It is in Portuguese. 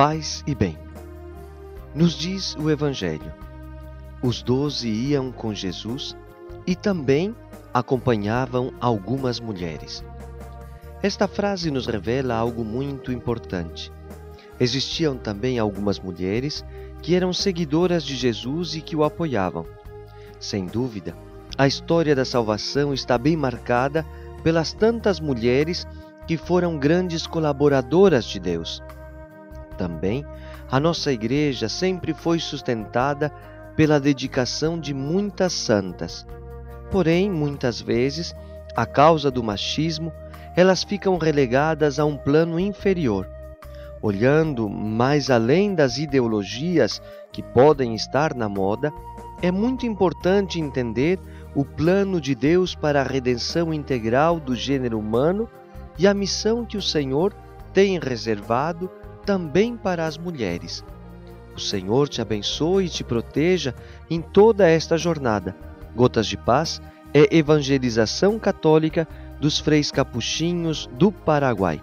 Paz e bem. Nos diz o Evangelho: os doze iam com Jesus e também acompanhavam algumas mulheres. Esta frase nos revela algo muito importante. Existiam também algumas mulheres que eram seguidoras de Jesus e que o apoiavam. Sem dúvida, a história da salvação está bem marcada pelas tantas mulheres que foram grandes colaboradoras de Deus. Também, a nossa igreja sempre foi sustentada pela dedicação de muitas santas. Porém, muitas vezes, a causa do machismo, elas ficam relegadas a um plano inferior. Olhando mais além das ideologias que podem estar na moda, é muito importante entender o plano de Deus para a redenção integral do gênero humano e a missão que o Senhor tem reservado também para as mulheres. O Senhor te abençoe e te proteja em toda esta jornada. Gotas de Paz é evangelização católica dos freis capuchinhos do Paraguai.